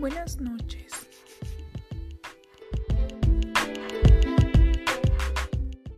Buenas noches.